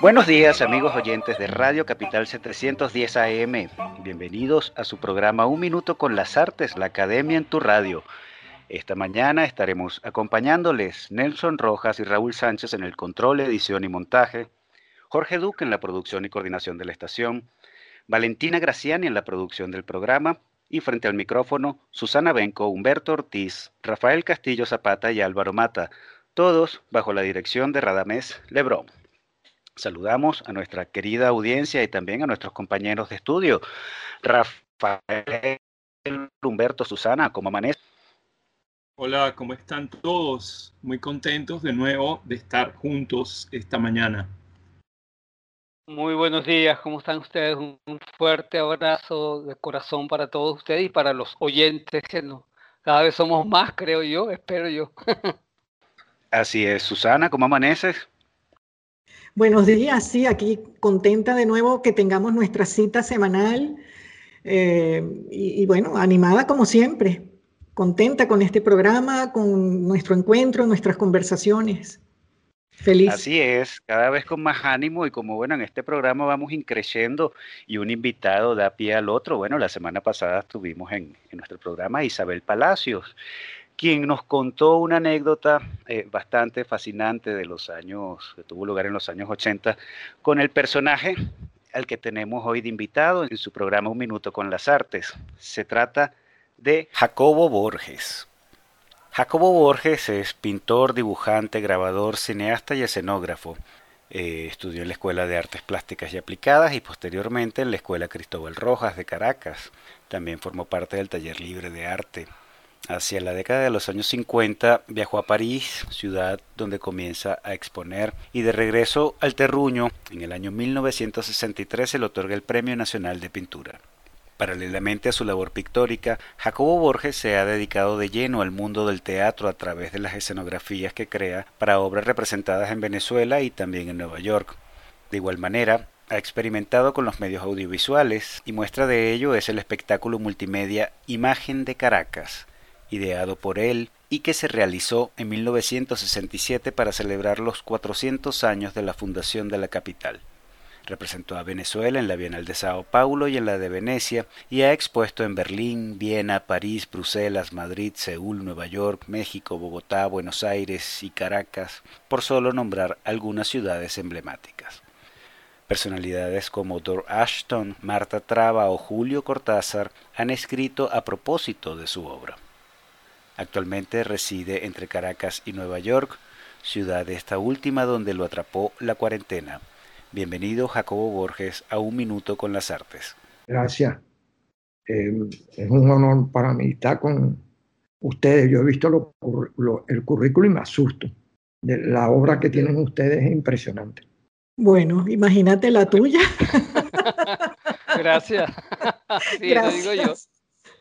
Buenos días amigos oyentes de Radio Capital 710 AM. Bienvenidos a su programa Un Minuto con las Artes, la Academia en tu radio. Esta mañana estaremos acompañándoles Nelson Rojas y Raúl Sánchez en el control, edición y montaje, Jorge Duque en la producción y coordinación de la estación, Valentina Graciani en la producción del programa y frente al micrófono Susana Benco, Humberto Ortiz, Rafael Castillo Zapata y Álvaro Mata, todos bajo la dirección de Radamés Lebrón. Saludamos a nuestra querida audiencia y también a nuestros compañeros de estudio. Rafael, Humberto, Susana, ¿cómo amanece? Hola, ¿cómo están todos? Muy contentos de nuevo de estar juntos esta mañana. Muy buenos días, ¿cómo están ustedes? Un fuerte abrazo de corazón para todos ustedes y para los oyentes que no, cada vez somos más, creo yo, espero yo. Así es, Susana, ¿cómo amaneces? Buenos días, sí, aquí contenta de nuevo que tengamos nuestra cita semanal eh, y, bueno, animada como siempre, contenta con este programa, con nuestro encuentro, nuestras conversaciones. Feliz. Así es, cada vez con más ánimo y como bueno, en este programa vamos increciendo y un invitado da pie al otro. Bueno, la semana pasada estuvimos en, en nuestro programa Isabel Palacios quien nos contó una anécdota eh, bastante fascinante de los años, que tuvo lugar en los años 80, con el personaje al que tenemos hoy de invitado en su programa Un Minuto con las Artes. Se trata de Jacobo Borges. Jacobo Borges es pintor, dibujante, grabador, cineasta y escenógrafo. Eh, estudió en la Escuela de Artes Plásticas y Aplicadas y posteriormente en la Escuela Cristóbal Rojas de Caracas. También formó parte del Taller Libre de Arte Hacia la década de los años 50 viajó a París, ciudad donde comienza a exponer, y de regreso al Terruño, en el año 1963 se le otorga el Premio Nacional de Pintura. Paralelamente a su labor pictórica, Jacobo Borges se ha dedicado de lleno al mundo del teatro a través de las escenografías que crea para obras representadas en Venezuela y también en Nueva York. De igual manera, ha experimentado con los medios audiovisuales y muestra de ello es el espectáculo multimedia Imagen de Caracas, ideado por él y que se realizó en 1967 para celebrar los 400 años de la fundación de la capital. Representó a Venezuela en la Bienal de Sao Paulo y en la de Venecia y ha expuesto en Berlín, Viena, París, Bruselas, Madrid, Seúl, Nueva York, México, Bogotá, Buenos Aires y Caracas, por solo nombrar algunas ciudades emblemáticas. Personalidades como Dor Ashton, Marta Traba o Julio Cortázar han escrito a propósito de su obra. Actualmente reside entre Caracas y Nueva York, ciudad de esta última donde lo atrapó la cuarentena. Bienvenido Jacobo Borges a Un Minuto con las Artes. Gracias. Eh, es un honor para mí estar con ustedes. Yo he visto el currículo y me asusto. De la obra que tienen ustedes es impresionante. Bueno, imagínate la tuya. Gracias. Sí, Gracias. lo digo yo.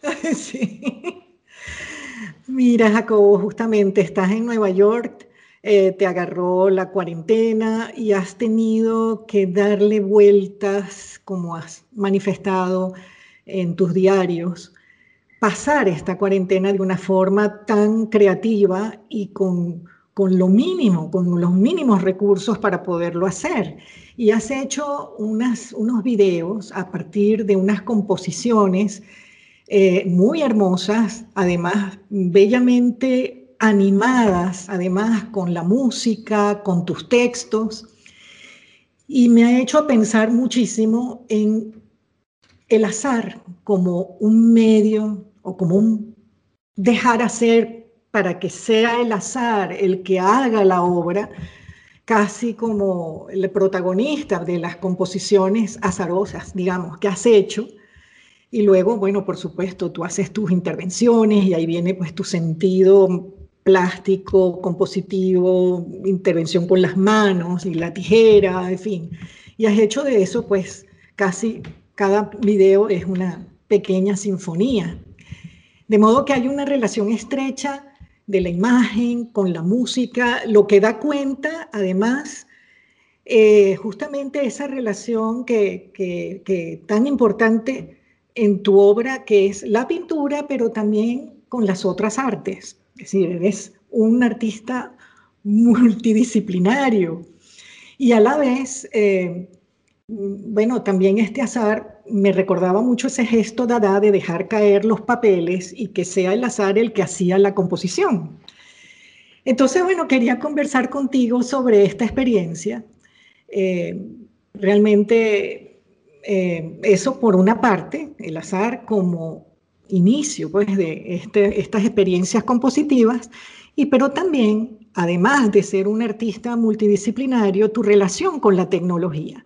Sí. Mira, Jacobo, justamente estás en Nueva York, eh, te agarró la cuarentena y has tenido que darle vueltas, como has manifestado en tus diarios, pasar esta cuarentena de una forma tan creativa y con, con lo mínimo, con los mínimos recursos para poderlo hacer. Y has hecho unas, unos videos a partir de unas composiciones eh, muy hermosas, además bellamente animadas, además con la música, con tus textos, y me ha hecho pensar muchísimo en el azar como un medio o como un dejar hacer para que sea el azar el que haga la obra, casi como el protagonista de las composiciones azarosas, digamos, que has hecho y luego, bueno, por supuesto, tú haces tus intervenciones y ahí viene pues tu sentido plástico, compositivo, intervención con las manos y la tijera, en fin. Y has hecho de eso pues casi cada video es una, pequeña sinfonía. De modo que hay una relación estrecha de la imagen con la música, lo que da cuenta, además, eh, justamente esa relación que, que tan importante en tu obra, que es la pintura, pero también con las otras artes. Es decir, eres un artista multidisciplinario y a la vez, eh, bueno, también este azar me recordaba mucho ese gesto Dada de dejar caer los papeles y que sea el azar el que hacía la composición. Entonces, bueno, quería conversar contigo sobre esta experiencia. Eh, realmente, eh, eso por una parte, el azar como inicio pues, de este, estas experiencias compositivas, y pero también, además de ser un artista multidisciplinario, tu relación con la tecnología,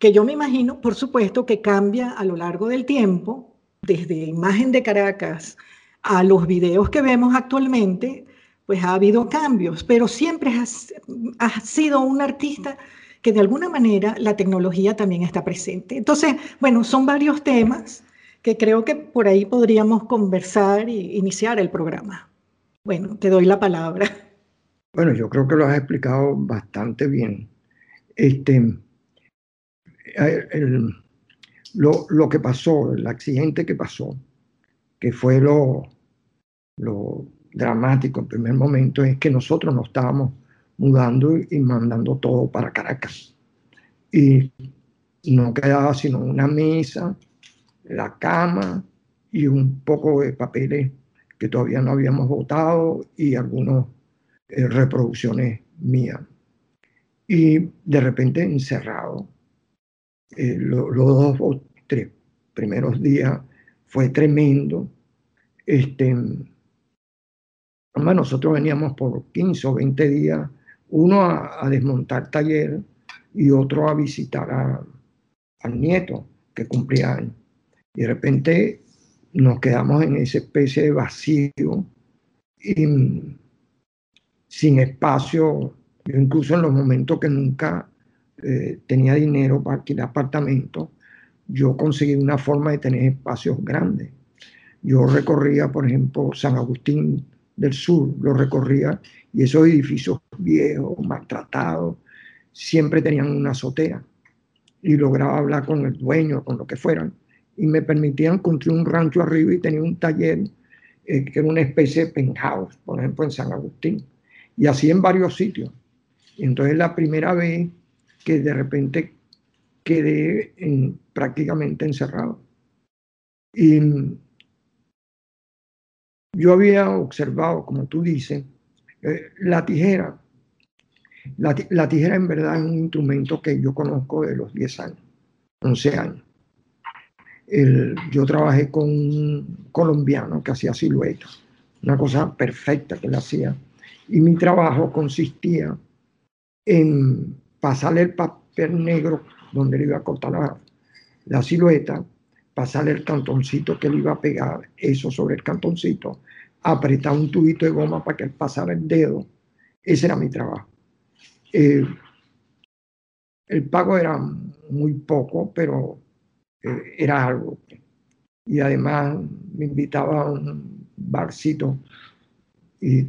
que yo me imagino, por supuesto, que cambia a lo largo del tiempo, desde Imagen de Caracas a los videos que vemos actualmente, pues ha habido cambios, pero siempre has, has sido un artista que de alguna manera la tecnología también está presente. Entonces, bueno, son varios temas que creo que por ahí podríamos conversar e iniciar el programa. Bueno, te doy la palabra. Bueno, yo creo que lo has explicado bastante bien. Este, lo, lo, que pasó, el accidente que pasó, que fue lo, lo dramático en primer momento, es que nosotros nos estábamos mudando y mandando todo para Caracas. Y no quedaba sino una mesa, la cama y un poco de papeles que todavía no habíamos votado y algunas eh, reproducciones mías. Y de repente encerrado. Eh, los dos o tres primeros días fue tremendo. Este, nosotros veníamos por 15 o 20 días, uno a, desmontar taller y otro a visitar al nieto que cumplía años. Y de repente nos quedamos en esa especie de vacío y sin espacio. Yo incluso en los momentos que nunca eh, tenía dinero para alquilar apartamentos, yo conseguí una forma de tener espacios grandes. Yo recorría, por ejemplo, San Agustín del Sur, lo recorría y esos edificios viejos, maltratados, siempre tenían una azotea y lograba hablar con el dueño, con lo que fueran y me permitían construir un rancho arriba y tenía un taller eh, que era una especie de penthouse, por ejemplo, en San Agustín. Y así en varios sitios. Y entonces la primera vez que de repente quedé en, prácticamente encerrado. Y yo había observado, como tú dices, eh, la tijera. La, tijera en verdad es un instrumento que yo conozco de los 10 años, 11 años yo trabajé con un colombiano que hacía siluetas, una cosa perfecta que él hacía. Y mi trabajo consistía en pasarle el papel negro donde le iba a cortar la silueta, pasarle el cantoncito que le iba a pegar, eso sobre el cantoncito, apretar un tubito de goma para que él pasara el dedo. Ese era mi trabajo. Eh, el pago era muy poco, pero eh, era algo. Y además me invitaba a un barcito y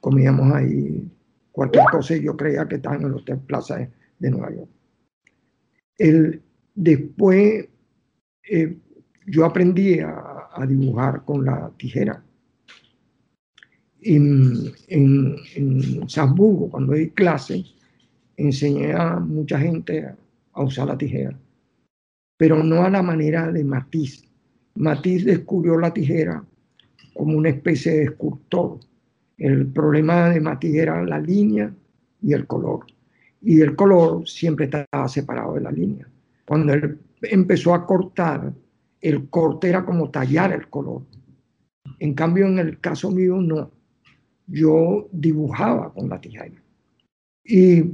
comíamos ahí cualquier cosa yo creía que estaba en el Hotel Plaza de, Nueva York. El, después eh, yo aprendí a, dibujar con la tijera. En, en, en Salzburgo, cuando di clase, enseñé a mucha gente a usar la tijera pero no a la manera de Matisse. Matisse descubrió la tijera como una especie de escultor. El problema de Matisse era la línea y el color. Y el color siempre estaba separado de la línea. Cuando él empezó a cortar, el corte era como tallar el color. En cambio, en el caso mío, no. Yo dibujaba con la tijera. Y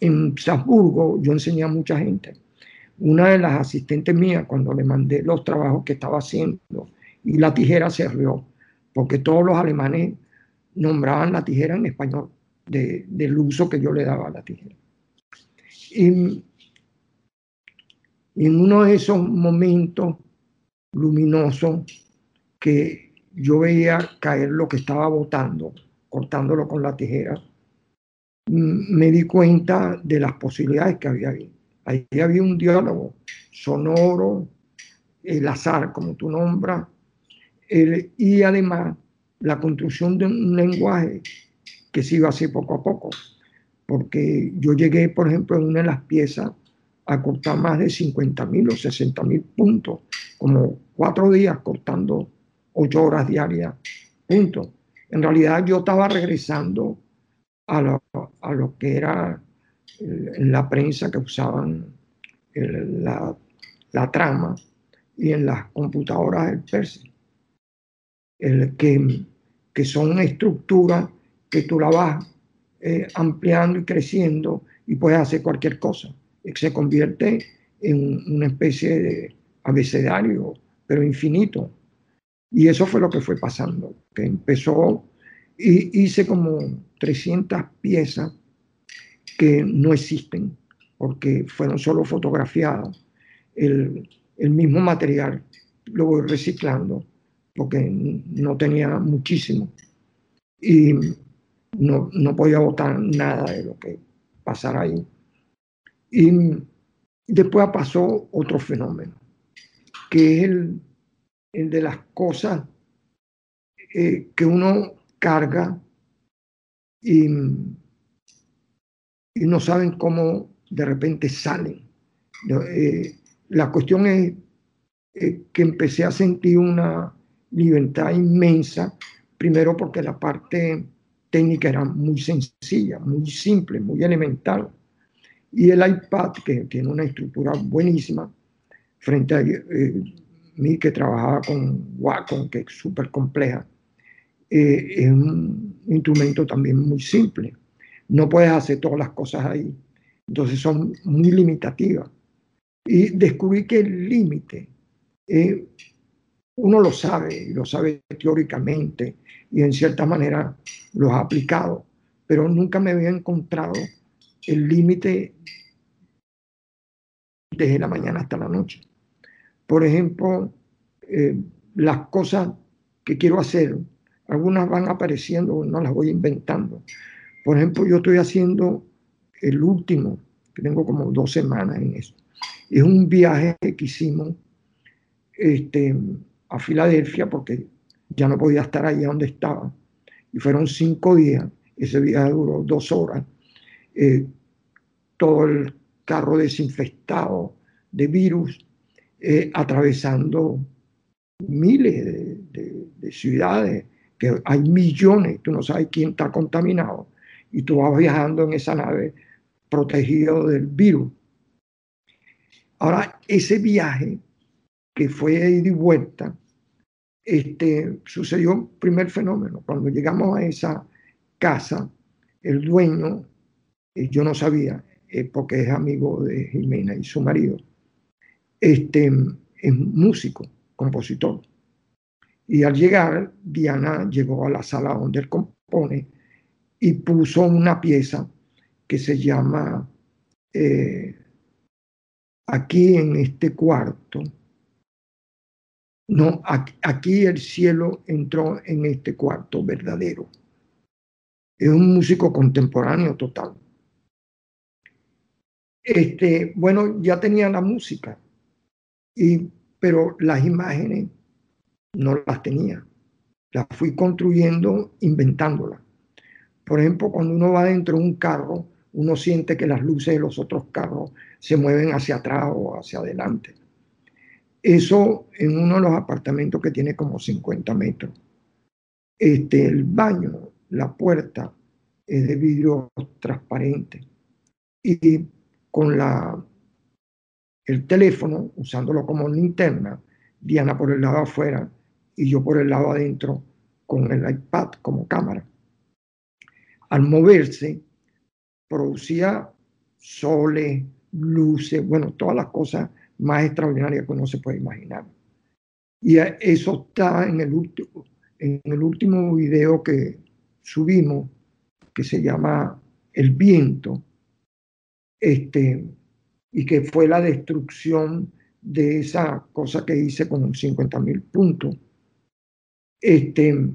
en Salzburgo yo enseñé a mucha gente una de las asistentes mías, cuando le mandé los trabajos que estaba haciendo, y la tijera se rió, porque todos los alemanes nombraban la tijera en español, del uso que yo le daba a la tijera. Y, en uno de esos momentos luminoso que yo veía caer lo que estaba botando, cortándolo con la tijera. Mm, me di cuenta de las posibilidades que había ahí. Ahí había un diálogo sonoro, el azar, como tú nombras, y además la construcción de un lenguaje que se iba así poco a poco. Porque yo llegué, por ejemplo, en una de las piezas a cortar más de 50 mil o 60 mil puntos, como cuatro días cortando ocho horas diarias, puntos. En realidad yo estaba regresando a lo, a lo que era en la prensa que usaban la, la, trama y en las computadoras del Perse, el que, que son estructuras que tú la vas eh, ampliando y creciendo y puedes hacer cualquier cosa. Se convierte en una especie de abecedario, pero infinito. Y eso fue lo que fue pasando, que empezó y hice como 300 piezas que no existen porque fueron solo fotografiadas. El, el mismo material lo voy reciclando porque no tenía muchísimo y no, no podía botar nada de lo que pasara ahí. Y después pasó otro fenómeno, que es el, el de las cosas eh, que uno carga y, y, no saben cómo de repente salen. Eh, la cuestión es eh, que empecé a sentir una libertad inmensa, primero porque la parte técnica era muy sencilla, muy simple, muy elemental. Y el iPad, que tiene una estructura buenísima, frente a eh, mí que trabajaba con Wacom, que es súper compleja, eh, es un instrumento también muy simple. No puedes hacer todas las cosas ahí. Entonces son muy limitativas. Y descubrí que el límite, eh, uno lo sabe, lo sabe teóricamente y en cierta manera lo ha aplicado, pero nunca me había encontrado el límite desde la mañana hasta la noche. Por ejemplo, eh, las cosas que quiero hacer, algunas van apareciendo, no las voy inventando. Por ejemplo, yo estoy haciendo el último, que tengo como dos semanas en eso. Es un viaje que hicimos este, a Filadelfia porque ya no podía estar allí donde estaba. Y fueron cinco días. Ese viaje duró dos horas. Eh, todo el carro desinfectado de virus, eh, atravesando miles de, ciudades, que hay millones, tú no sabes quién está contaminado, y tú vas viajando en esa nave protegido del virus. Ahora, ese viaje que fue de ida y vuelta, este, sucedió un primer fenómeno. Cuando llegamos a esa casa, el dueño, eh, yo no sabía, porque es amigo de Jimena y su marido, este, es músico, compositor. Y al llegar, Diana llegó a la sala donde él compone y puso una pieza que se llama eh, Aquí en este cuarto. No, aquí el cielo entró en este cuarto verdadero. Es un músico contemporáneo total. Este, bueno, ya tenía la música, y, pero las imágenes no las tenía. Las fui construyendo, inventándolas. Por ejemplo, cuando uno va dentro de un carro, uno siente que las luces de los otros carros se mueven hacia atrás o hacia adelante. Eso en uno de los apartamentos que tiene como 50 metros. Este, el baño, la puerta es de vidrio transparente. Y con la, el teléfono, usándolo como linterna, Diana por el lado afuera y yo por el lado adentro con el iPad como cámara. Al moverse, producía soles, luces, bueno, todas las cosas más extraordinarias que uno se puede imaginar. Y eso está en el, último, en el último video que subimos, que se llama El viento, este, y que fue la destrucción de esa cosa que hice con 50 mil puntos, este,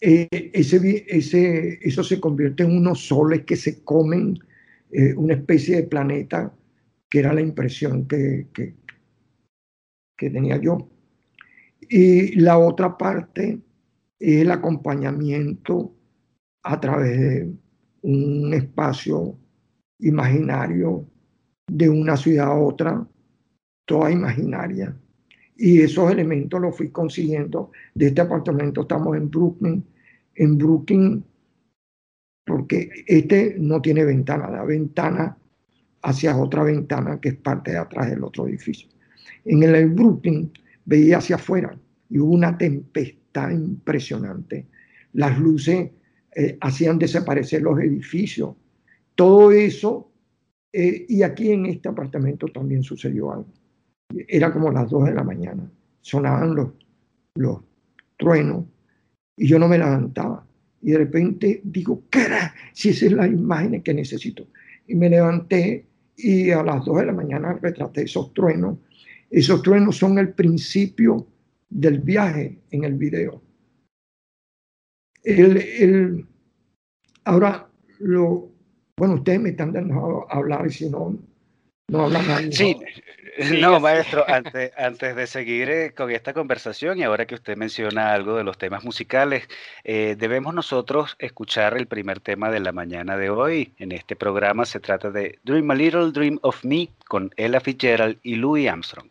eh, ese, ese, eso se convierte en unos soles que se comen eh, una especie de planeta, que era la impresión que, que, que tenía yo. Y la otra parte es el acompañamiento a través de un espacio imaginario de una ciudad a otra, toda imaginaria. Y esos elementos los fui consiguiendo de este apartamento. Estamos en Brooklyn. En Brooklyn, porque este no tiene ventana, la ventana hacia otra ventana que es parte de atrás del otro edificio. En el Brooklyn veía hacia afuera y hubo una tempestad impresionante. Las luces eh, hacían desaparecer los edificios. Todo eso, eh, y aquí en este apartamento también sucedió algo. Era como las dos de la mañana, sonaban los, los truenos y yo no me levantaba. Y de repente digo, ¿qué era? Si esa es la imagen que necesito. Y me levanté y a las dos de la mañana retraté esos truenos. Esos truenos son el principio del viaje en el video. El, ahora, lo, bueno, ustedes me están dando a hablar y si no, no hablan nadie. Sí, no, maestro, antes, antes de seguir eh, con esta conversación y ahora que usted menciona algo de los temas musicales, eh, debemos nosotros escuchar el primer tema de la mañana de hoy. En este programa se trata de Dream a Little Dream of Me con Ella Fitzgerald y Louis Armstrong.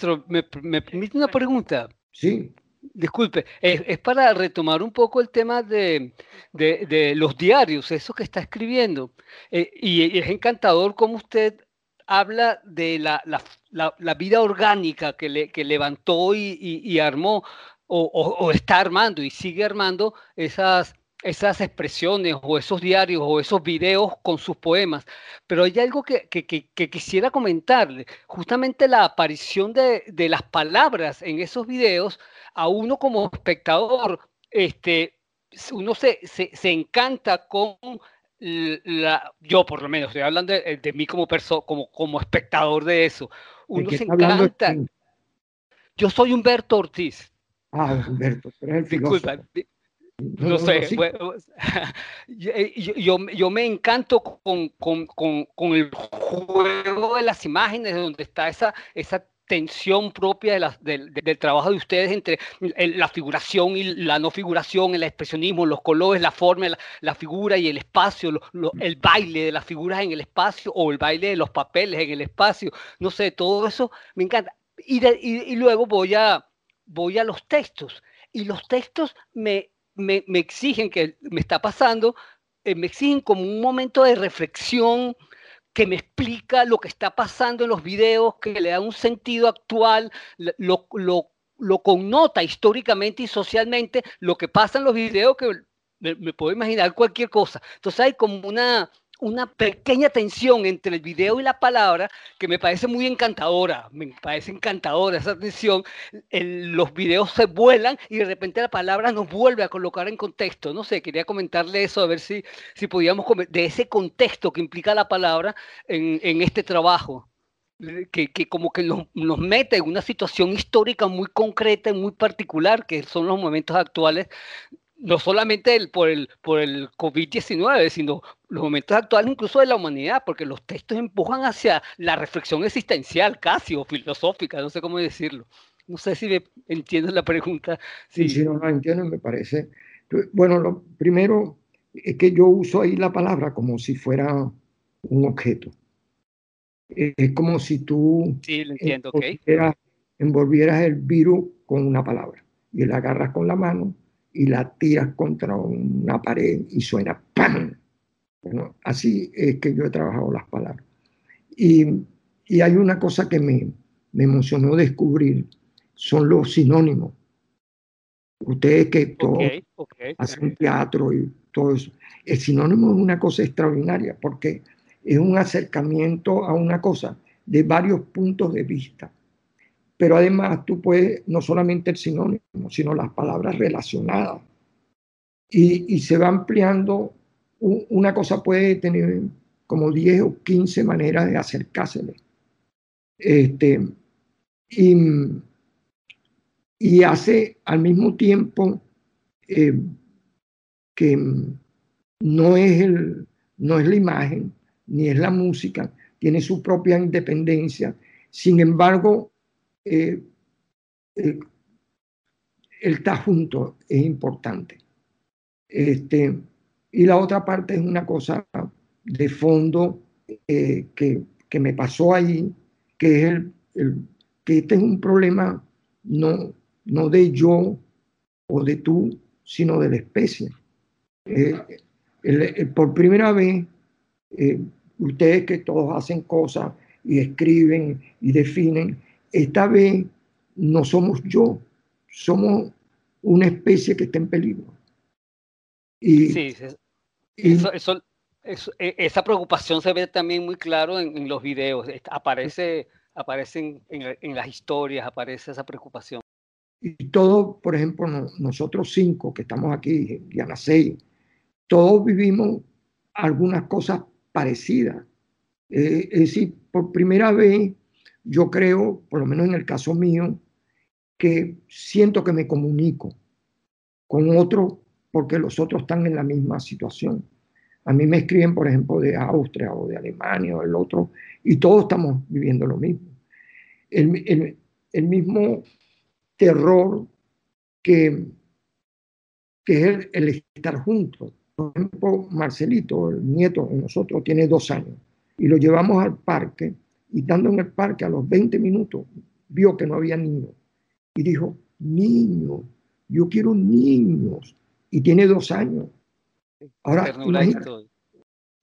Maestro, ¿me, me permite una pregunta? Sí, disculpe, es, es para retomar un poco el tema de, de- de los diarios, eso que está escribiendo. Eh, y, y es encantador cómo usted habla de la, la- la- la vida orgánica que, le, que levantó y, y- y armó, o, o- o está armando y sigue armando esas, esas expresiones o esos diarios o esos videos con sus poemas. Pero hay algo que, que- que- que quisiera comentarle. Justamente la aparición de, de las palabras en esos videos, a uno como espectador, este, uno se, se- se encanta con la, yo por lo menos, estoy hablando de, de mí como, perso- como, como espectador de eso. ¿De Uno se encanta. quién? Yo soy Humberto Ortiz. Ah, Humberto, pero es el Disculpa, No, sé, no, bueno, yo, eh, yo- yo- me encanto con, con- con- con el juego de las imágenes, donde está esa, esa tensión propia de las- del, del trabajo de ustedes entre el- la figuración y la no figuración, el expresionismo, los colores, la forma, la, la figura y el espacio, lo- lo- el baile de las figuras en el espacio o el baile de los papeles en el espacio, no sé, todo eso me encanta. Y, de- y- y luego voy a, voy a los textos y los textos me, me, exigen, que me está pasando, eh, me exigen como un momento de reflexión que me explica lo que está pasando en los videos, que le da un sentido actual, lo, lo, lo connota históricamente y socialmente, lo que pasa en los videos, que me, me puedo imaginar cualquier cosa. Entonces hay como una, una pequeña tensión entre el video y la palabra que me parece muy encantadora, me parece encantadora esa tensión. El- los videos se vuelan y de repente la palabra nos vuelve a colocar en contexto. No sé, quería comentarle eso, a ver si, si podíamos, de ese contexto que implica la palabra en, en este trabajo. Que, que como que nos, nos mete en una situación histórica muy concreta y muy particular, que son los momentos actuales no solamente el- por el, por el COVID-19, sino los momentos actuales incluso de la humanidad, porque los textos empujan hacia la reflexión existencial casi o filosófica, no sé cómo decirlo. No sé si me entiendes la pregunta. Sí, Sí. si no lo entiendo, me parece. Bueno, lo primero es que yo uso ahí la palabra como si fuera un objeto. Es como si tú Sí, lo entiendo, envolvieras, envolvieras el virus con una palabra y la agarras con la mano y la tiras contra una pared y suena ¡pam! Bueno, así es que yo he trabajado las palabras. Y, y hay una cosa que me, me emocionó descubrir, son los sinónimos. Ustedes que todos Ok, ok. hacen teatro y todo eso. El sinónimo es una cosa extraordinaria porque es un acercamiento a una cosa de varios puntos de vista. Pero además tú puedes, no solamente el sinónimo, sino las palabras relacionadas. Y, y se va ampliando, una cosa puede tener como 10 o 15 maneras de acercársele. Este, y, y hace al mismo tiempo eh, que no es, el, no es la imagen ni es la música, tiene su propia independencia. Sin embargo, eh, el, estar junto es importante. Este, y la otra parte es una cosa de fondo eh, que, que me pasó ahí, que es el, que este es un problema no, no de yo o de tú, sino de la especie. Eh, por primera vez, eh, ustedes que todos hacen cosas y escriben y definen, esta vez no somos yo, somos una especie que está en peligro. Y, Sí, eso, eso- eso- e- esa preocupación se ve también muy claro en, en los videos. Aparece, aparece en, en- en las historias, aparece esa preocupación. y todos, por ejemplo, no- nosotros cinco que estamos aquí, Diana seis, todos vivimos algunas cosas parecidas. Eh, es decir, por primera vez, yo creo, por lo menos en el caso mío, que siento que me comunico con otros porque los otros están en la misma situación. A mí me escriben, por ejemplo, de Austria o de Alemania o del otro, y todos estamos viviendo lo mismo. El, el- el mismo terror que, que es el, el estar juntos. Por ejemplo, Marcelito, el nieto de nosotros, tiene dos años y lo llevamos al parque y estando en el parque a los 20 minutos vio que no había niños y dijo, niños, yo quiero niños, y tiene dos años. Ahora,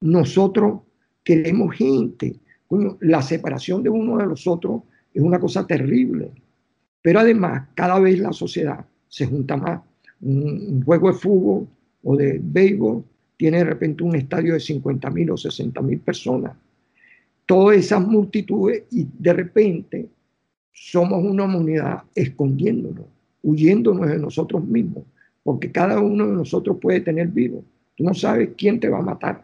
nosotros queremos gente. La separación de uno de los otros es una cosa terrible. Pero además, cada vez la sociedad se junta más. Un, un juego de fútbol o de béisbol tiene de repente un estadio de 50 mil o 60 mil personas. Todas esas multitudes y de repente somos una humanidad escondiéndonos, huyéndonos de nosotros mismos, porque cada uno de nosotros puede tener vivo. Tú no sabes quién te va a matar.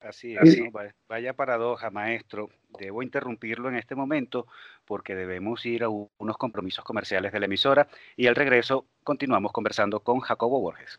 Así Sí. es, ¿no? Va- vaya paradoja, maestro. Debo interrumpirlo en este momento porque debemos ir a unos compromisos comerciales de la emisora y al regreso continuamos conversando con Jacobo Borges.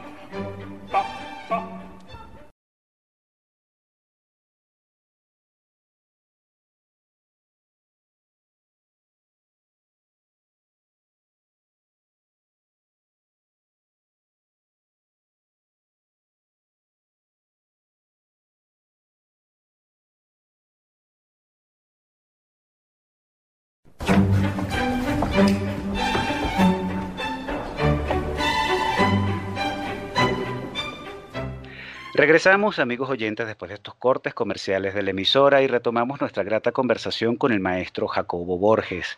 Regresamos, amigos oyentes, después de estos cortes comerciales de la emisora y retomamos nuestra grata conversación con el maestro Jacobo Borges.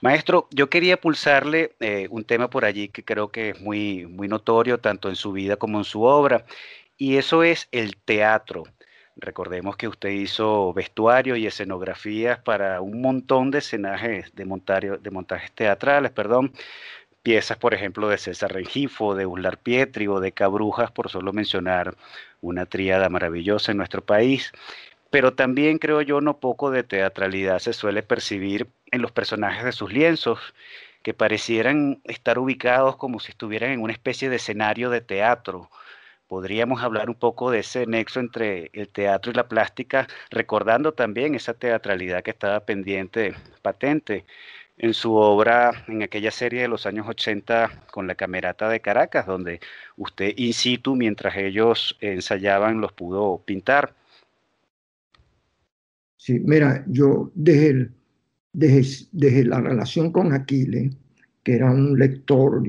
Maestro, yo quería pulsarle eh, un tema por allí que creo que es muy, muy notorio tanto en su vida como en su obra, y eso es el teatro. Recordemos que usted hizo vestuario y escenografías para un montón de escenajes de, montario- de montajes teatrales, perdón, piezas, por ejemplo, de César Rengifo, de Uslar Pietri o de Cabrujas, por solo mencionar una tríada maravillosa en nuestro país. Pero también creo yo no poco de teatralidad se suele percibir en los personajes de sus lienzos, que parecieran estar ubicados como si estuvieran en una especie de escenario de teatro. Podríamos hablar un poco de ese nexo entre el teatro y la plástica, recordando también esa teatralidad que estaba pendiente, patente en su obra, en aquella serie de los años 80 con la Camerata de Caracas, donde usted in situ, mientras ellos ensayaban, los pudo pintar. Sí, mira, yo desde, el- desde, la relación con Aquiles, que era un lector,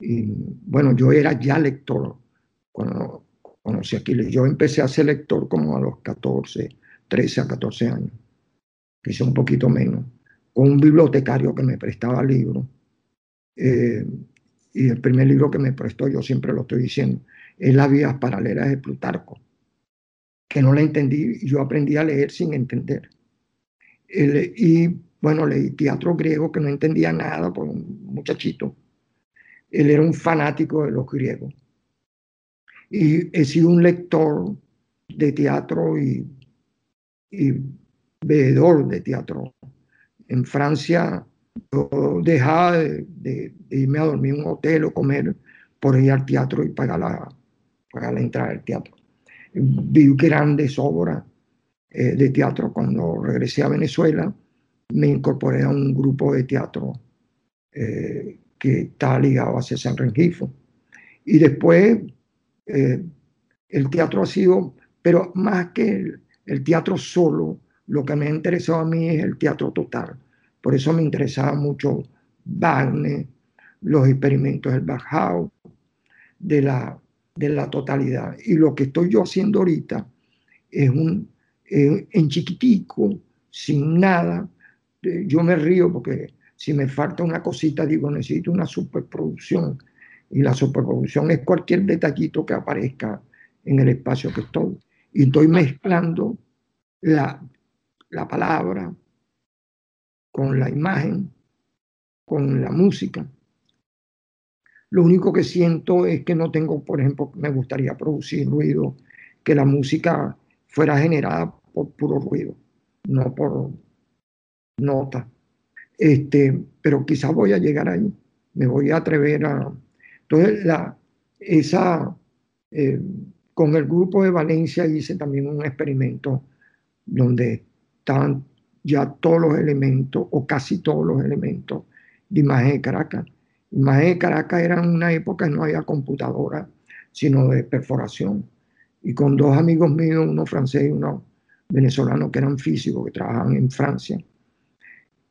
y, bueno, yo era ya lector cuando conocí a Aquiles. Yo empecé a ser lector como a los 14, 13 a 14 años, quizá un poquito menos, un bibliotecario que me prestaba libros. Eh, y el primer libro que me prestó, yo siempre lo estoy diciendo, es Las vías paralelas de Plutarco que no la entendí yo aprendí a leer sin entender. El- y bueno, leí teatro griego que no entendía nada por un muchachito. Él era un fanático de los griegos. Y he sido un lector de teatro y, y veedor de teatro. En Francia yo dejaba de, de- de irme a dormir en un hotel o comer por ir al teatro y pagar la, pagar la entrada del teatro vi grandes obras eh, de teatro. Cuando regresé a Venezuela, me incorporé a un grupo de teatro eh, que está ligado a César Rengifo. Y después, eh, el teatro ha sido, pero más que el, el teatro solo, lo que me ha interesado a mí es el teatro total. Por eso me interesaba mucho Wagner, los experimentos del Bachhaus, de la, de la totalidad. Y lo que estoy yo haciendo ahorita es un, eh, en chiquitico, sin nada. Eh, yo me río porque si me falta una cosita, digo, necesito una superproducción. Y la superproducción es cualquier detallito que aparezca en el espacio que estoy. Y estoy mezclando la, la palabra con la imagen, con la música. Lo único que siento es que no tengo, por ejemplo, me gustaría producir ruido, que la música fuera generada por puro ruido, no por nota. Este, pero quizás voy a llegar ahí, me voy a atrever a... Entonces, la, esa, eh, con el grupo de Valencia hice también un experimento donde estaban ya todos los elementos, o casi todos los elementos de imagen de Caracas. Imagen de Caracas era una época que no había computadora, sino de perforación. Y con dos amigos míos, uno francés y uno venezolano, que eran físicos, que trabajaban en Francia.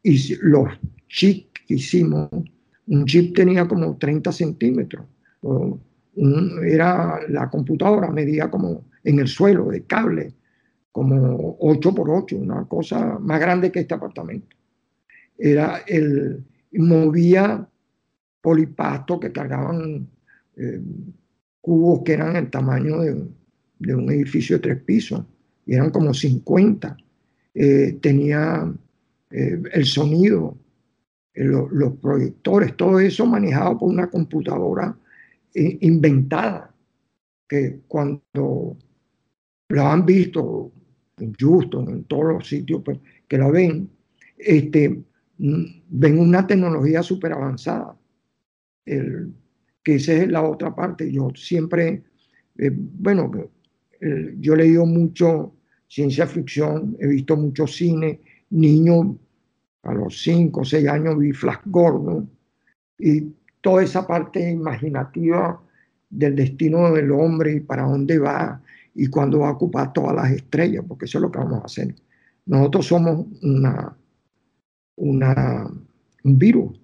Y los chips que hicimos, un chip tenía como 30 centímetros. era la computadora, medía como en el suelo de cable, como 8 por 8, una cosa más grande que este apartamento. Era el, movía polipasto que cargaban eh, cubos que eran el tamaño de, un edificio de tres pisos, y eran como 50. Eh, tenía eh, el sonido, los proyectores, todo eso manejado por una computadora inventada, que cuando lo han visto en Houston, en todos los sitios pues, que la ven, este, mm, ven una tecnología súper avanzada. El, que esa es la otra parte. Yo siempre, eh, bueno, yo he leído mucho ciencia ficción, he visto mucho cine, niño, a los 5 o 6 años vi Flash Gordon y toda esa parte imaginativa del destino del hombre y para dónde va y cuándo va a ocupar todas las estrellas, porque eso es lo que vamos a hacer. Nosotros somos una, una, un virus,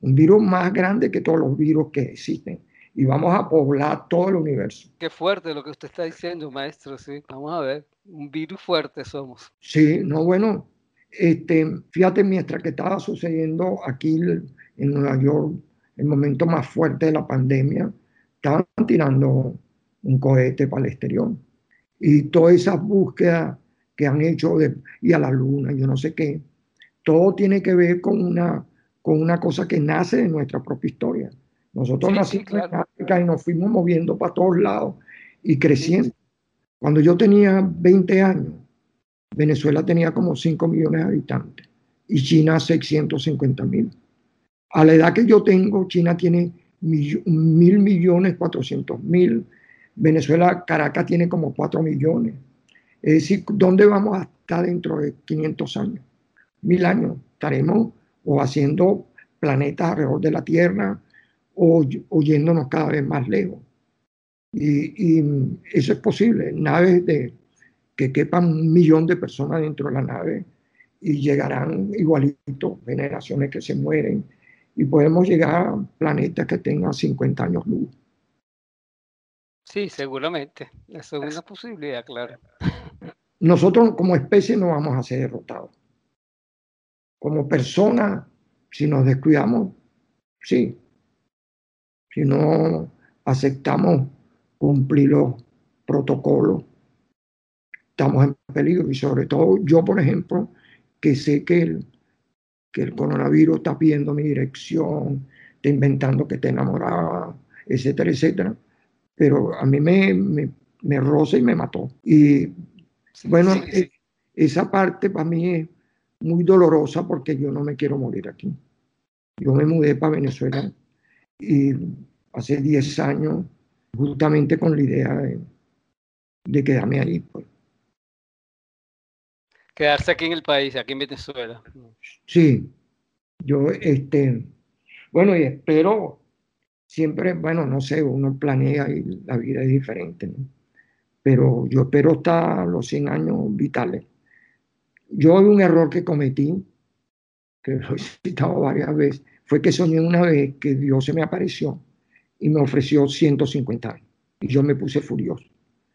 un virus más grande que todos los virus que existen. Y vamos a poblar todo el universo. Qué fuerte lo que usted está diciendo, maestro. Sí, vamos a ver. Un virus fuerte somos. Sí, no, bueno. Este, fíjate, mientras que estaba sucediendo aquí en Nueva York, el momento más fuerte de la pandemia, estaban tirando un cohete para el exterior. Y todas esas búsquedas que han hecho de y a la luna, yo no sé qué, todo tiene que ver con una, con una cosa que nace de nuestra propia historia. Nosotros nacimos en África y nos fuimos moviendo para todos lados y creciendo. Cuando yo tenía 20 años, Venezuela tenía como 5 millones de habitantes y China 650 mil. A la edad que yo tengo, China tiene mil millones, 400 mil, Venezuela, Caracas tiene como 4 millones. Es decir, ¿dónde vamos a estar dentro de 500 años? Mil años. Estaremos o haciendo planetas alrededor de la Tierra o, yéndonos cada vez más lejos. Y, eso es posible. Naves de, que quepan un millón de personas dentro de la nave y llegarán igualitos, generaciones que se mueren. Y podemos llegar a planetas que tengan 50 años luz. Sí, seguramente. Eso es una posibilidad, claro. Nosotros como especie no vamos a ser derrotados. Como persona, si nos descuidamos, sí. Si no aceptamos cumplir los protocolos, estamos en peligro. Y sobre todo yo, por ejemplo, que sé que el, que el coronavirus está pidiendo mi dirección, está inventando que te enamoraba, etcétera, etcétera pero a mí me, me, me roza y me mató. Y bueno, e, esa parte para mí es muy dolorosa porque yo no me quiero morir aquí. Yo me mudé para Venezuela y hace 10 años justamente con la idea de, de quedarme ahí. Pues. Quedarse aquí en el país, aquí en Venezuela. Sí, yo, este, bueno, y espero siempre, bueno, no sé, uno planea y la vida es diferente, pero yo espero estar los 100 años vitales. Yo un error que cometí, que lo he citado varias veces, fue que soñé una vez que Dios se me apareció y me ofreció 150 años. Y yo me puse furioso.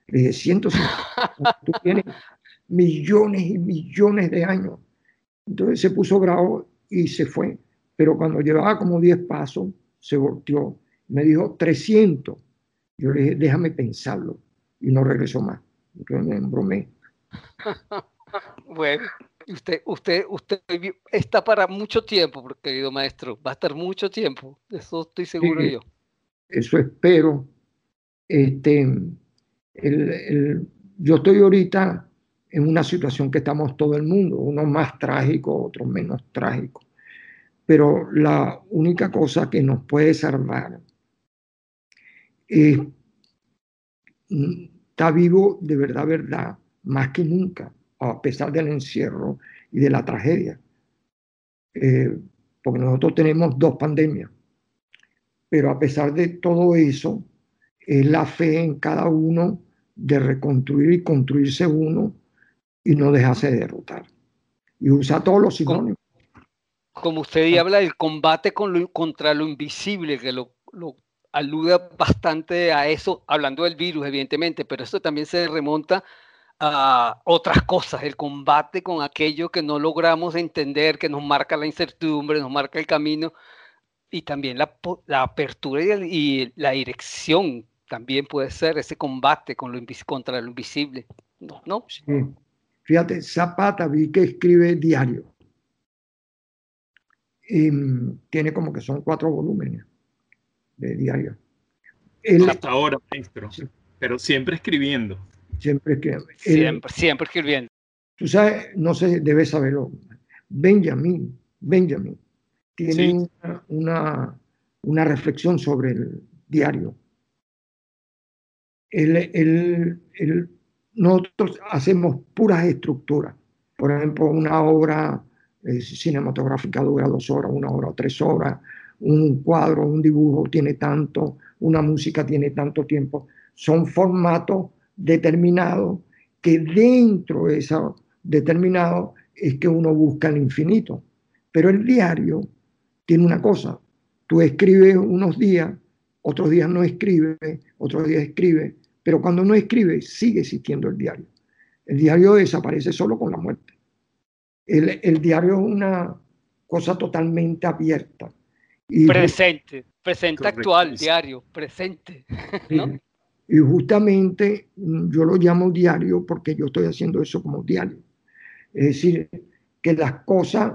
Le dije, 150, tú tienes millones y millones de años. Entonces se puso bravo y se fue. Pero cuando llevaba como 10 pasos, se volteó me dijo 300. Yo le dije, déjame pensarlo. Y no regresó más. Yo me embromé. bueno, usted, usted, usted está para mucho tiempo, querido maestro. Va a estar mucho tiempo. Eso estoy seguro yo. Eso espero. Este, yo estoy ahorita en una situación que estamos todo el mundo, uno más trágico, otro menos trágico. Pero la única cosa que nos puede salvar eh, está vivo de verdad, verdad, más que nunca, a pesar del encierro y de la tragedia. Eh, porque nosotros tenemos dos pandemias. Pero a pesar de todo eso, es la fe en cada uno de reconstruir y construirse uno y no dejarse derrotar. Y usa todos los sinónimos. Como usted habla del combate con lo- contra lo invisible, que lo, lo alude bastante a eso, hablando del virus, evidentemente, pero eso también se remonta a otras cosas, el combate con aquello que no logramos entender, que nos marca la incertidumbre, nos marca el camino, y también la, la apertura y, el- y la dirección también puede ser ese combate con lo contra lo invisible. No, no, Sí. Fíjate, Zapata vi que escribe diario. Y tiene como que son cuatro volúmenes de diario. Él Hasta ahora, maestro. Sí. Pero siempre escribiendo. siempre escribe. Él- siempre, siempre escribiendo. Tú sabes, no sé, debes saberlo. Benjamin, Benjamin, tiene Sí. una, una, una reflexión sobre el diario. Él, él- él- nosotros hacemos puras estructuras. Por ejemplo, una obra eh, cinematográfica dura dos horas, una hora tres horas. Un cuadro, un dibujo tiene tanto, una música tiene tanto tiempo. Son formatos determinados que dentro de eso determinado es que uno busca el infinito. Pero el diario tiene una cosa, tú escribes unos días, otros días no escribes, otros días escribes, pero cuando no escribes sigue existiendo el diario. El diario desaparece solo con la muerte. El, el diario es una cosa totalmente abierta. Y Presente, presente Correcto, actual, diario, presente. Y justamente mm, yo lo llamo diario porque yo estoy haciendo eso como diario. Es decir, que las cosas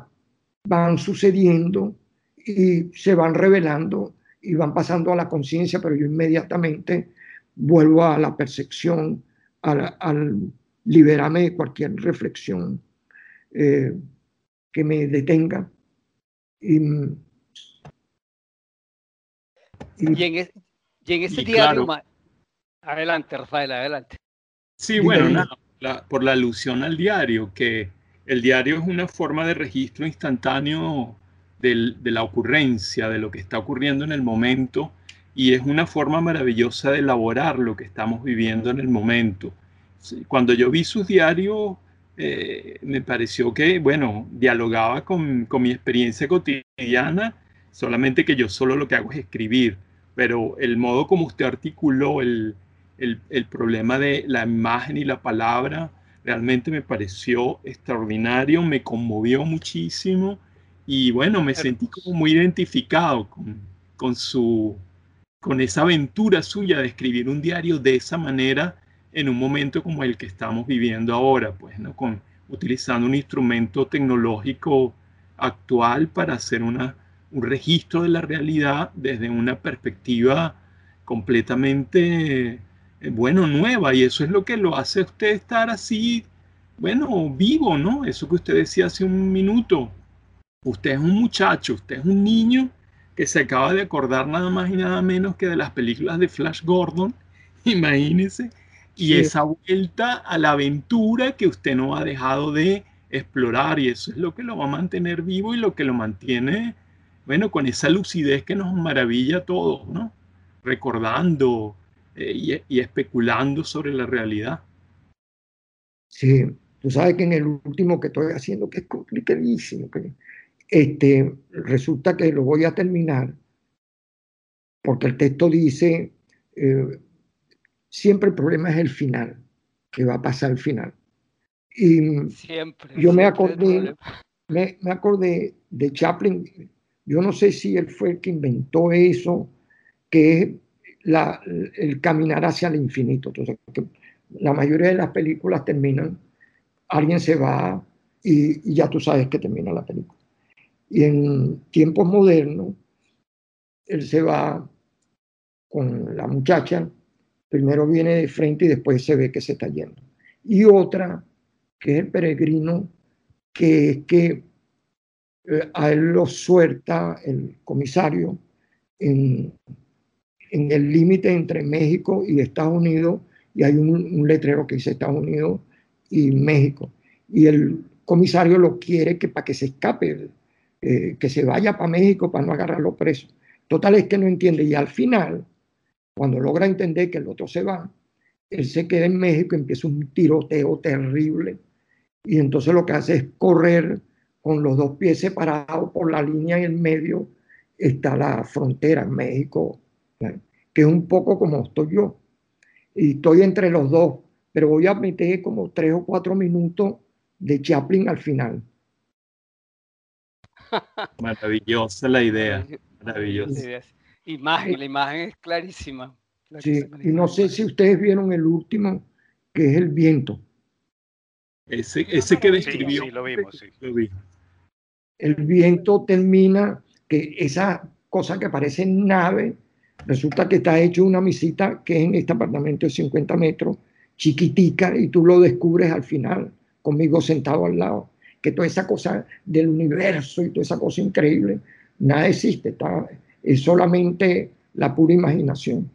van sucediendo y se van revelando y van pasando a la conciencia, pero yo inmediatamente vuelvo a la percepción, al, al liberarme de cualquier reflexión eh, que me detenga. Y, y- Y en, es- y en ese Y diario, claro. ma- adelante, Rafael, adelante. Sí, bueno, nada, la- por la alusión al diario, que el diario es una forma de registro instantáneo del- de la ocurrencia, de lo que está ocurriendo en el momento, y es una forma maravillosa de elaborar lo que estamos viviendo en el momento. Cuando yo vi sus diarios, eh, me pareció que, bueno, dialogaba con, con mi experiencia cotidiana, solamente que yo solo lo que hago es escribir, pero el modo como usted articuló el, el, el problema de la imagen y la palabra realmente me pareció extraordinario, me conmovió muchísimo y bueno, me sentí como muy identificado con, con su con esa aventura suya de escribir un diario de esa manera en un momento como el que estamos viviendo ahora, pues, ¿no? Con, utilizando un instrumento tecnológico actual para hacer una, un registro de la realidad desde una perspectiva completamente, eh, bueno, nueva. Y eso es lo que lo hace a usted estar así, bueno, vivo, ¿no? Eso que usted decía hace un minuto. Usted es un muchacho, usted es un niño que se acaba de acordar nada más y nada menos que de las películas de Flash Gordon, imagínese, y Sí. esa vuelta a la aventura que usted no ha dejado de explorar, y eso es lo que lo va a mantener vivo y lo que lo mantiene, bueno, con esa lucidez que nos maravilla a todos, ¿no? Recordando eh, y, y especulando sobre la realidad. Sí, tú sabes que en el último que estoy haciendo, que es complicadísimo, que este, resulta que lo voy a terminar porque el texto dice, eh, siempre el problema es el final, que va a pasar al final. Y Siempre. Yo me el acordé- me acordé de Chaplin, yo no sé si él fue el que inventó eso, que es la, el caminar hacia el infinito. Entonces, que la mayoría de las películas terminan, alguien se va y, y ya tú sabes que termina la película. Y en tiempos modernos, él se va con la muchacha, primero viene de frente y después se ve que se está yendo. Y otra, que es el peregrino, que es que eh, a él lo suelta el comisario en, en el límite entre México y Estados Unidos y hay un, letrero que dice Estados Unidos y México. Y el comisario lo quiere que para que se escape, eh, que se vaya para México para no agarrarlo preso. Total es que no entiende y al final Cuando logra entender que el otro se va, él se queda en México y empieza un tiroteo terrible. Y entonces lo que hace es correr con los dos pies separados por la línea en el medio está la frontera en México, que es un poco como estoy yo. Y estoy entre los dos, pero voy a meter como tres o cuatro minutos de Chaplin al final. Maravillosa la idea. Maravillosa. Imagen, la imagen es clarísima. Sí, y no sé si ustedes vieron el último, que es el viento. Ese, ese que describió. Sí, lo vimos, sí. Lo vi. El viento termina, que esa cosa que parece nave, resulta que está hecho una misita que es en este apartamento de 50 metros, chiquitica, y tú lo descubres al final, conmigo sentado al lado. Que toda esa cosa del universo y toda esa cosa increíble, nada existe, está, es solamente la pura imaginación.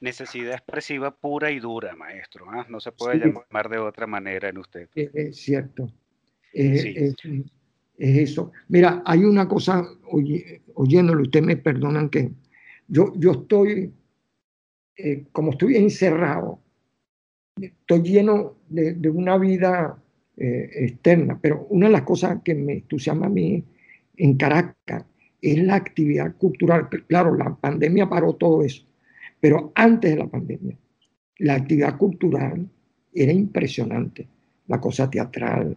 Necesidad expresiva pura y dura, maestro. ¿ah? No se puede Sí. llamar de otra manera en usted. Es, es cierto. Sí. es, es eso. Mira, hay una cosa, oye- oyéndolo, ustedes me perdonan que yo, yo estoy, eh, como estoy encerrado, estoy lleno de, de una vida eh, externa, pero una de las cosas que me entusiasma a mí en Caracas es la actividad cultural. Claro, la pandemia paró todo eso, pero antes de la pandemia, la actividad cultural era impresionante. La cosa teatral,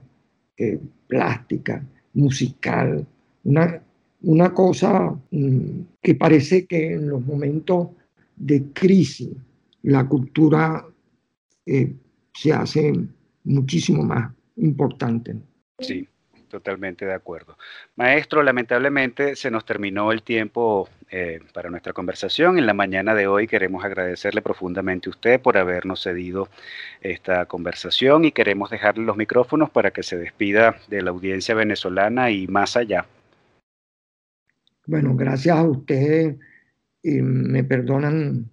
eh, plástica, musical, una, una cosa mm, que parece que en los momentos de crisis la cultura eh, se hace muchísimo más importante. Sí, totalmente de acuerdo. Maestro, lamentablemente se nos terminó el tiempo eh, para nuestra conversación. En la mañana de hoy queremos agradecerle profundamente a usted por habernos cedido esta conversación y queremos dejarle los micrófonos para que se despida de la audiencia venezolana y más allá. Bueno, gracias a ustedes y me perdonan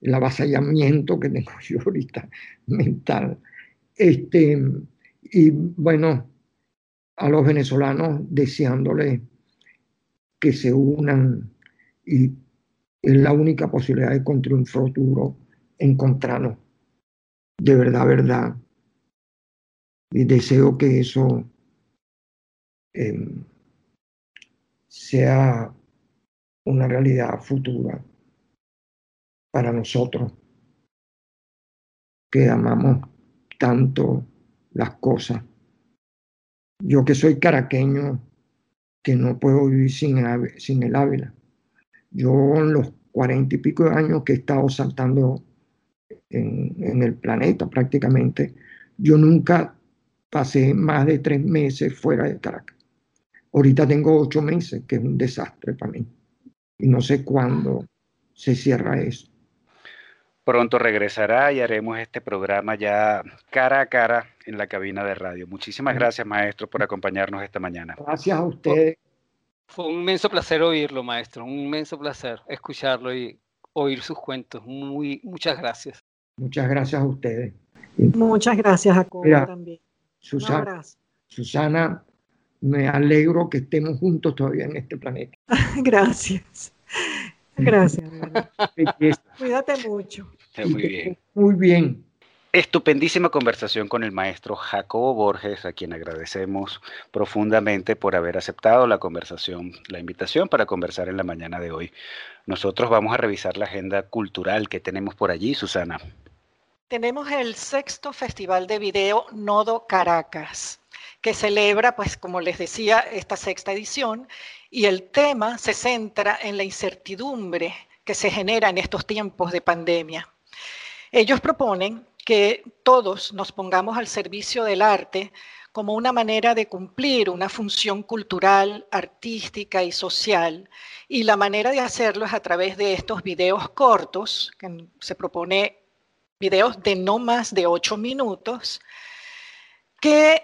el avasallamiento que tengo yo ahorita mental. Este, y bueno, a los venezolanos deseándoles que se unan y es la única posibilidad de construir un futuro, encontrarnos de verdad, verdad. Y deseo que eso eh, sea una realidad futura para nosotros que amamos tanto las cosas. Yo que soy caraqueño, que no puedo vivir sin, el Ávila. Yo en los cuarenta y pico de años que he estado saltando en, en el planeta prácticamente, yo nunca pasé más de tres meses fuera de Caracas. Ahorita tengo ocho meses, que es un desastre para mí. Y no sé cuándo se cierra eso. Pronto regresará y haremos este programa ya cara a cara en la cabina de radio. Muchísimas gracias, maestro, por acompañarnos esta mañana. Gracias a ustedes. Fue un inmenso placer oírlo, maestro. Un inmenso placer escucharlo y oír sus cuentos. Muy, muchas gracias. Muchas gracias a ustedes. Muchas gracias, Jacobo, Mira, también. Un Susana, abrazo. Susana, me alegro que estemos juntos todavía en este planeta. Gracias. Gracias. Cuídate mucho. Muy bien. Muy bien. Estupendísima conversación con el maestro Jacobo Borges, a quien agradecemos profundamente por haber aceptado la conversación, la invitación para conversar en la mañana de hoy. Nosotros vamos a revisar la agenda cultural que tenemos por allí, Susana. Tenemos el sexto Festival de Video Nodo Caracas, que celebra, pues como les decía, esta sexta edición, y el tema se centra en la incertidumbre que se genera en estos tiempos de pandemia. Ellos proponen que todos nos pongamos al servicio del arte como una manera de cumplir una función cultural, artística y social. Y la manera de hacerlo es a través de estos videos cortos, que se propone videos de no más de ocho minutos, que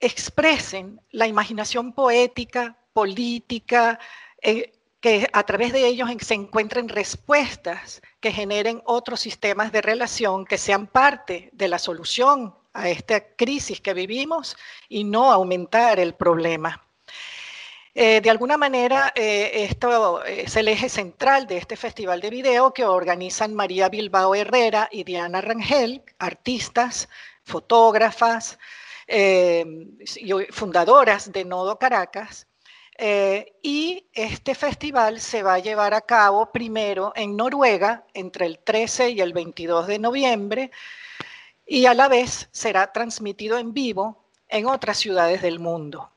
expresen la imaginación poética, política, eh, que a través de ellos se encuentren respuestas que generen otros sistemas de relación que sean parte de la solución a esta crisis que vivimos y no aumentar el problema. Eh, de alguna manera, eh, esto es el eje central de este festival de video que organizan María Bilbao Herrera y Diana Rangel, artistas, fotógrafas y fundadoras de Nodo Caracas. Y este festival se va a llevar a cabo primero en Noruega entre el 13 y el 22 de noviembre y a la vez será transmitido en vivo en otras ciudades del mundo.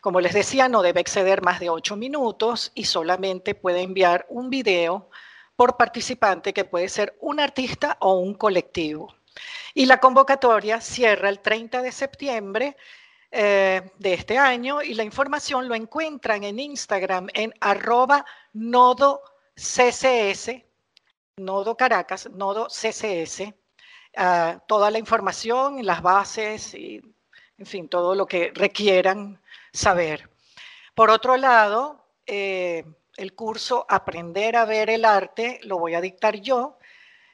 Como les decía, no debe exceder más de ocho minutos y solamente puede enviar un video por participante que puede ser un artista o un colectivo. Y la convocatoria cierra el 30 de septiembre eh, de este año y la información lo encuentran en Instagram en arroba nodo CCS, nodo Caracas, nodo CCS. Ah, toda la información, las bases y, en fin, todo lo que requieran saber. Por otro lado, eh, el curso Aprender a ver el arte lo voy a dictar yo.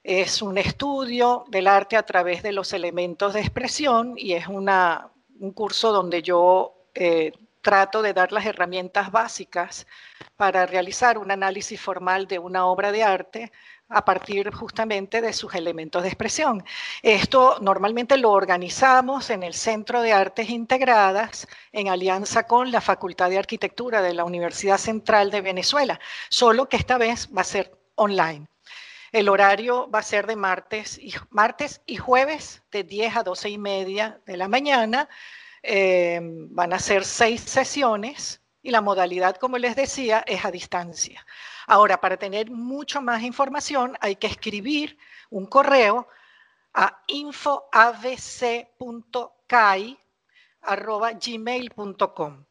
Es un estudio del arte a través de los elementos de expresión y es una, un curso donde yo eh, trato de dar las herramientas básicas para realizar un análisis formal de una obra de arte a partir justamente de sus elementos de expresión. Esto normalmente lo organizamos en el Centro de Artes Integradas en alianza con la Facultad de Arquitectura de la Universidad Central de Venezuela, solo que esta vez va a ser online. El horario va a ser de martes y, martes y jueves de 10 a 12 y media de la mañana. Eh, van a ser seis sesiones y la modalidad, como les decía, es a distancia. Ahora, para tener mucho más información, hay que escribir un correo a infoabc.kai.gmail.com.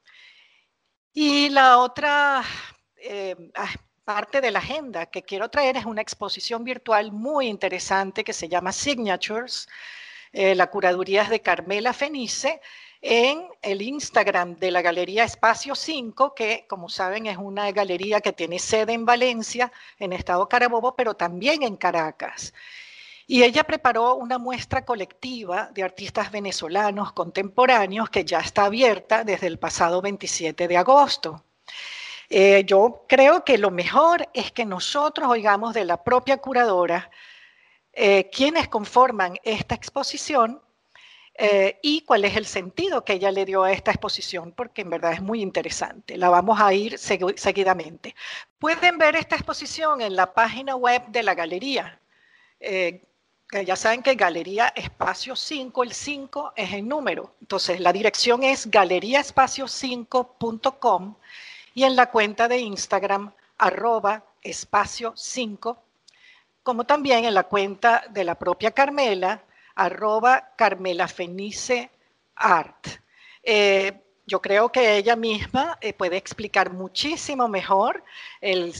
Y la otra eh, ah, parte de la agenda que quiero traer es una exposición virtual muy interesante que se llama Signatures. Eh, la curaduría es de Carmela Fenice en el Instagram de la Galería Espacio 5, que como saben es una galería que tiene sede en Valencia, en Estado Carabobo, pero también en Caracas. Y ella preparó una muestra colectiva de artistas venezolanos contemporáneos que ya está abierta desde el pasado 27 de agosto. Eh, yo creo que lo mejor es que nosotros oigamos de la propia curadora eh, quienes conforman esta exposición eh, y cuál es el sentido que ella le dio a esta exposición, porque en verdad es muy interesante. La vamos a ir seguidamente. Pueden ver esta exposición en la página web de la galería. Eh, ya saben que Galería Espacio 5, el 5 es el número. Entonces, la dirección es galeriaespacio5.com y en la cuenta de Instagram, arroba espacio 5, como también en la cuenta de la propia Carmela, arroba Carmela Fenice Art. Eh, yo creo que ella misma eh, puede explicar muchísimo mejor en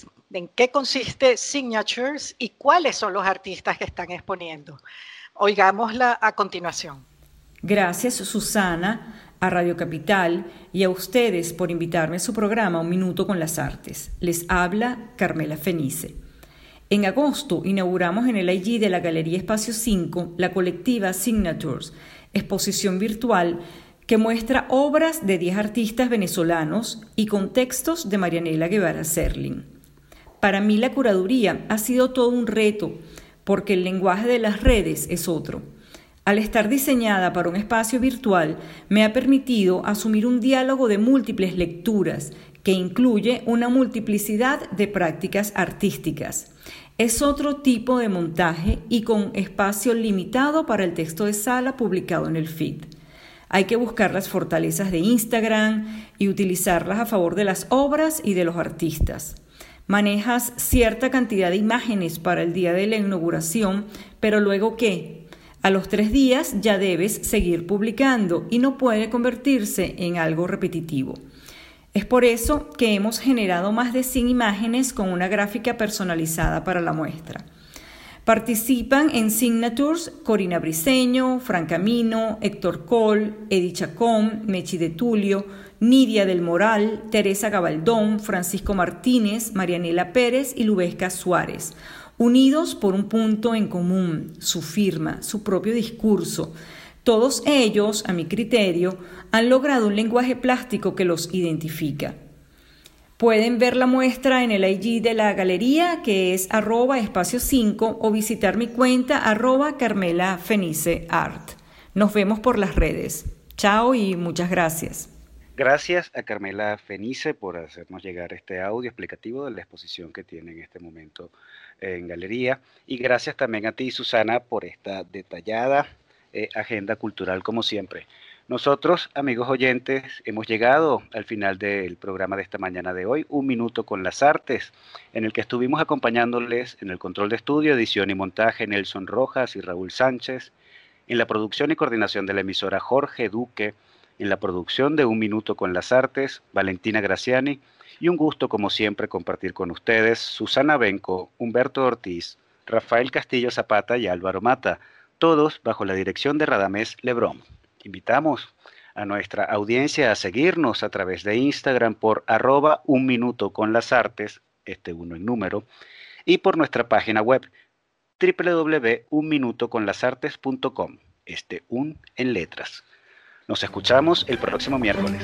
qué consiste Signatures y cuáles son los artistas que están exponiendo. Oigámosla a continuación. Gracias, Susana, a Radio Capital y a ustedes por invitarme a su programa Un Minuto con las Artes. Les habla Carmela Fenice. En agosto inauguramos en el IG de la Galería Espacio 5 la colectiva Signatures, exposición virtual que muestra obras de 10 artistas venezolanos y contextos de Marianela Guevara Serling. Para mí la curaduría ha sido todo un reto, porque el lenguaje de las redes es otro. Al estar diseñada para un espacio virtual, me ha permitido asumir un diálogo de múltiples lecturas que incluye una multiplicidad de prácticas artísticas. Es otro tipo de montaje y con espacio limitado para el texto de sala publicado en el feed. Hay que buscar las fortalezas de Instagram y utilizarlas a favor de las obras y de los artistas. Manejas cierta cantidad de imágenes para el día de la inauguración, pero luego ¿qué? A los tres días ya debes seguir publicando y no puede convertirse en algo repetitivo. Es por eso que hemos generado más de 100 imágenes con una gráfica personalizada para la muestra. Participan en Signatures Corina Briseño, Fran Camino, Héctor Col, Edi Chacón, Mechi de Tulio, Nidia del Moral, Teresa Gabaldón, Francisco Martínez, Marianela Pérez y Lubesca Suárez, unidos por un punto en común, su firma, su propio discurso, todos ellos, a mi criterio, han logrado un lenguaje plástico que los identifica. Pueden ver la muestra en el IG de la galería que es arroba espacio 5 o visitar mi cuenta arroba Carmela Fenice Art. Nos vemos por las redes. Chao y muchas gracias. Gracias a Carmela Fenice por hacernos llegar este audio explicativo de la exposición que tiene en este momento en galería. Y gracias también a ti, Susana, por esta detallada eh, agenda cultural como siempre. Nosotros, amigos oyentes, hemos llegado al final del programa de esta mañana de hoy, Un Minuto con las Artes, en el que estuvimos acompañándoles en el control de estudio, edición y montaje Nelson Rojas y Raúl Sánchez, en la producción y coordinación de la emisora Jorge Duque, en la producción de Un Minuto con las Artes, Valentina Graciani, y un gusto, como siempre, compartir con ustedes Susana Benco, Humberto Ortiz, Rafael Castillo Zapata y Álvaro Mata, todos bajo la dirección de Radamés Lebrón. Invitamos a nuestra audiencia a seguirnos a través de Instagram por arroba un minuto con las artes, este uno en número, y por nuestra página web www.unminutoconlasartes.com, este un en letras. Nos escuchamos el próximo miércoles.